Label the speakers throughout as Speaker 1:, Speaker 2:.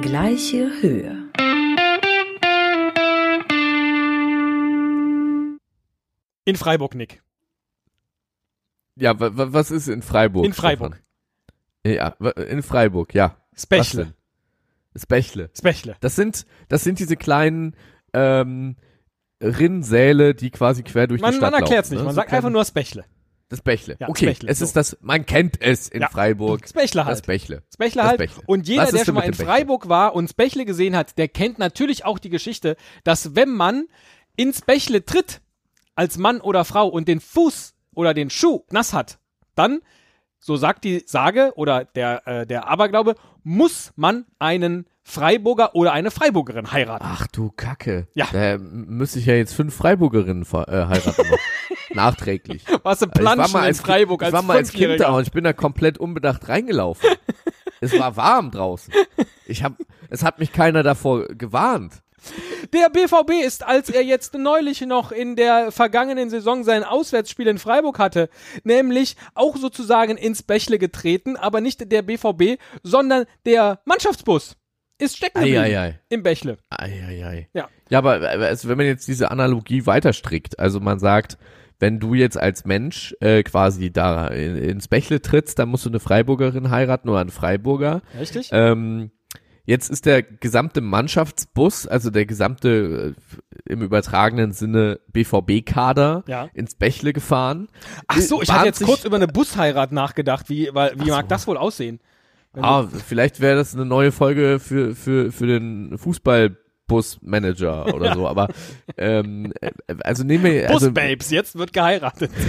Speaker 1: Gleiche Höhe.
Speaker 2: In Freiburg, Nick.
Speaker 3: Ja, wa- wa- was ist in Freiburg?
Speaker 2: In Freiburg.
Speaker 3: Stefan? Ja, in Freiburg, ja.
Speaker 2: Spechle.
Speaker 3: Bächle.
Speaker 2: Spechle.
Speaker 3: Das sind, das sind diese kleinen ähm, Rinnsäle, die quasi quer durch
Speaker 2: Man,
Speaker 3: die
Speaker 2: man
Speaker 3: Stadt
Speaker 2: erklärt es
Speaker 3: laufen,
Speaker 2: nicht,
Speaker 3: ne?
Speaker 2: man
Speaker 3: So
Speaker 2: sagt einfach nur Spechle.
Speaker 3: Das Bächle.
Speaker 2: Ja,
Speaker 3: okay,
Speaker 2: Bächle,
Speaker 3: es
Speaker 2: so.
Speaker 3: ist das, man kennt es in
Speaker 2: Ja.
Speaker 3: Freiburg. Das
Speaker 2: halt.
Speaker 3: Bächle.
Speaker 2: Spechle
Speaker 3: Das
Speaker 2: halt.
Speaker 3: Bächle.
Speaker 2: Und jeder, der schon mal in
Speaker 3: Bächle?
Speaker 2: Freiburg war und Spechle gesehen hat, der kennt natürlich auch die Geschichte, dass wenn man ins Bächle tritt, als Mann oder Frau und den Fuß oder den Schuh nass hat, dann, so sagt die Sage oder der, äh, der Aberglaube, muss man einen Freiburger oder eine Freiburgerin heiraten.
Speaker 3: Ach du Kacke.
Speaker 2: Ja.
Speaker 3: Da müsste ich ja jetzt fünf Freiburgerinnen äh, heiraten. Nachträglich.
Speaker 2: Was im
Speaker 3: Also ich war
Speaker 2: Planschen
Speaker 3: mal
Speaker 2: in
Speaker 3: als,
Speaker 2: Freiburg
Speaker 3: ich
Speaker 2: als
Speaker 3: war mal als Kind da und ich bin da komplett unbedacht reingelaufen. es war warm draußen. Ich hab, es hat mich keiner davor gewarnt.
Speaker 2: Der BVB ist, als er jetzt neulich noch in der vergangenen Saison sein Auswärtsspiel in Freiburg hatte, nämlich auch sozusagen ins Bächle getreten, aber nicht der BVB, sondern der Mannschaftsbus ist stecken geblieben im Bächle.
Speaker 3: Eieiei.
Speaker 2: Ja.
Speaker 3: Ja, aber äh, also wenn man jetzt diese Analogie weiter strickt, also man sagt, wenn du jetzt als Mensch äh, quasi da in, ins Bächle trittst, dann musst du eine Freiburgerin heiraten oder einen Freiburger.
Speaker 2: Richtig?
Speaker 3: Ähm, jetzt ist der gesamte Mannschaftsbus, also der gesamte äh, im übertragenen Sinne BVB-Kader
Speaker 2: Ja.
Speaker 3: ins Bächle gefahren.
Speaker 2: Ach so, ich hatte jetzt kurz über eine Busheirat nachgedacht. Wie, weil, wie
Speaker 3: Ach
Speaker 2: mag
Speaker 3: so.
Speaker 2: das wohl aussehen?
Speaker 3: Ah, vielleicht wäre das eine neue Folge für, für, für den Fußballbusmanager oder so, aber ähm, äh, also nehmen wir also
Speaker 2: Busbabes, jetzt wird geheiratet.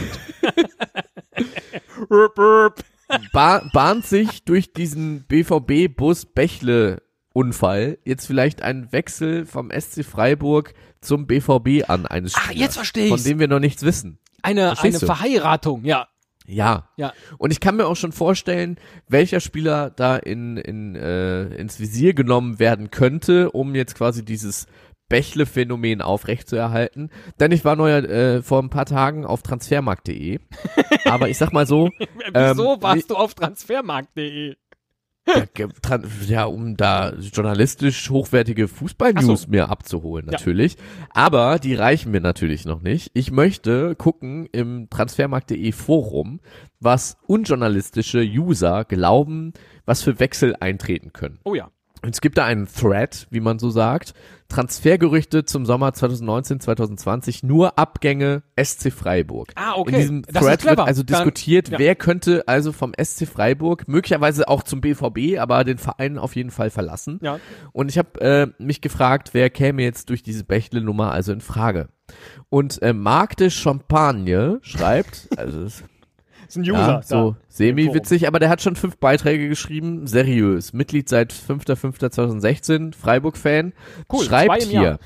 Speaker 2: Rüp, rüp.
Speaker 3: ba bahnt sich durch diesen BVB-Bus Bächle Unfall jetzt vielleicht ein Wechsel vom SC Freiburg zum BVB an eines
Speaker 2: Ach,
Speaker 3: Spielers,
Speaker 2: jetzt versteh
Speaker 3: von
Speaker 2: ich's.
Speaker 3: dem wir noch nichts wissen.
Speaker 2: eine, eine
Speaker 3: du?
Speaker 2: Verheiratung, ja.
Speaker 3: Ja.
Speaker 2: Ja.
Speaker 3: Und ich kann mir auch schon vorstellen, welcher Spieler da in, in, äh, ins Visier genommen werden könnte, um jetzt quasi dieses Bächle-Phänomen aufrechtzuerhalten. Denn ich war neuer, äh, vor ein paar Tagen auf transfermarkt.de. Aber ich sag mal so,
Speaker 2: Wieso
Speaker 3: Ähm,
Speaker 2: warst du auf transfermarkt.de?
Speaker 3: Ja, ja, um da journalistisch hochwertige Fußball-News
Speaker 2: so.
Speaker 3: mir abzuholen,
Speaker 2: Ja.
Speaker 3: natürlich. Aber die reichen mir natürlich noch nicht. Ich möchte gucken im transfermarkt.de Forum, was unjournalistische User glauben, was für Wechsel eintreten können.
Speaker 2: Oh ja.
Speaker 3: Und es gibt da einen Thread, wie man so sagt. Transfergerüchte zum Sommer 2019, 2020, nur Abgänge SC Freiburg.
Speaker 2: Ah, okay.
Speaker 3: In diesem
Speaker 2: Das
Speaker 3: Thread wird also
Speaker 2: Dann-
Speaker 3: diskutiert,
Speaker 2: ja.
Speaker 3: wer könnte also vom SC Freiburg, möglicherweise auch zum BVB, aber den Verein auf jeden Fall verlassen.
Speaker 2: Ja.
Speaker 3: Und ich habe äh, mich gefragt, wer käme jetzt durch diese Bächle-Nummer also in Frage. Und äh, Marc de Champagne schreibt, also es
Speaker 2: ist ein User.
Speaker 3: ja, so semi-witzig, aber der hat schon fünf Beiträge geschrieben, seriös. Mitglied seit 5.5.2016, Freiburg-Fan.
Speaker 2: Cool,
Speaker 3: Schreibt hier,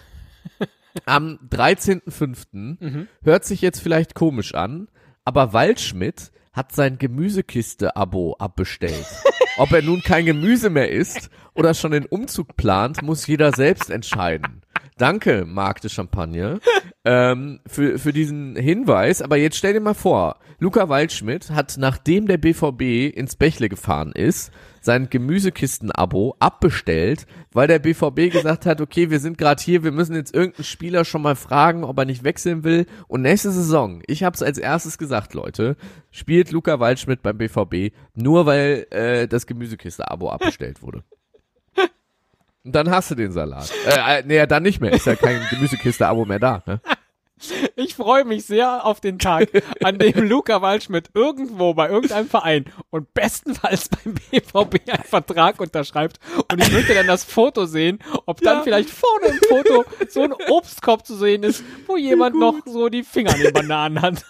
Speaker 3: am 13.5.
Speaker 2: Mhm.
Speaker 3: hört sich jetzt vielleicht komisch an, aber Waldschmidt hat sein Gemüsekiste-Abo abbestellt. Ob er nun kein Gemüse mehr isst oder schon den Umzug plant, muss jeder selbst entscheiden. Danke, Marc de Champagne, ähm, für, für diesen Hinweis. Aber jetzt stell dir mal vor, Luca Waldschmidt hat, nachdem der BVB ins Bächle gefahren ist, sein Gemüsekisten-Abo abbestellt, weil der BVB gesagt hat, okay, wir sind gerade hier, wir müssen jetzt irgendeinen Spieler schon mal fragen, ob er nicht wechseln will. Und nächste Saison, ich habe es als erstes gesagt, Leute, spielt Luca Waldschmidt beim BVB, nur weil äh, das Gemüsekiste-Abo abbestellt wurde. Und dann hast du den Salat. Äh, äh, nee, dann nicht mehr. Ist ja kein Gemüsekiste-Abo mehr da. Ne?
Speaker 2: Ich freue mich sehr auf den Tag, an dem Luca Waldschmidt irgendwo bei irgendeinem Verein und bestenfalls beim BVB einen Vertrag unterschreibt. Und ich möchte dann das Foto sehen, ob dann
Speaker 3: Ja.
Speaker 2: vielleicht vorne im Foto so ein Obstkorb zu sehen ist, wo jemand noch so die Finger an den Bananen hat.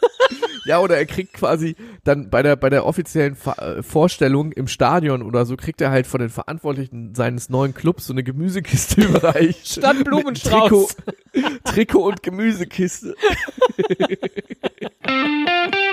Speaker 3: Ja, oder er kriegt quasi dann bei der bei der offiziellen Fa äh, Vorstellung im Stadion oder so kriegt er halt von den Verantwortlichen seines neuen Clubs so eine Gemüsekiste überreicht.
Speaker 2: Statt Blumenstrauß.
Speaker 3: Trikot, Trikot und Gemüsekiste.